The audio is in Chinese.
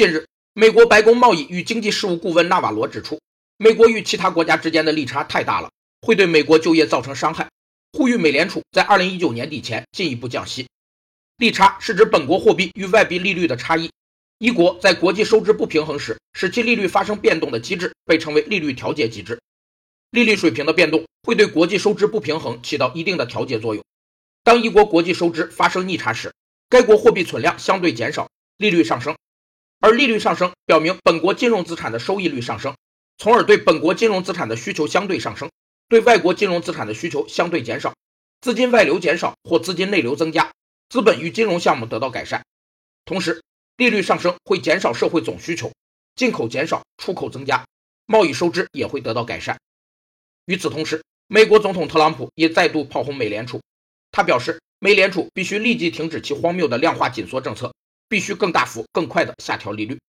近日，美国白宫贸易与经济事务顾问纳瓦罗指出，美国与其他国家之间的利差太大了，会对美国就业造成伤害，呼吁美联储在2019年底前进一步降息。利差是指本国货币与外币利率的差异。一国在国际收支不平衡时，使其利率发生变动的机制被称为利率调节机制。利率水平的变动会对国际收支不平衡起到一定的调节作用。当一国国际收支发生逆差时，该国货币存量相对减少，利率上升。而利率上升表明本国金融资产的收益率上升，从而对本国金融资产的需求相对上升，对外国金融资产的需求相对减少，资金外流减少或资金内流增加，资本与金融项目得到改善。同时，利率上升会减少社会总需求，进口减少，出口增加，贸易收支也会得到改善。与此同时，美国总统特朗普也再度炮轰美联储，他表示，美联储必须立即停止其荒谬的量化紧缩政策。必须更大幅、更快的下调利率。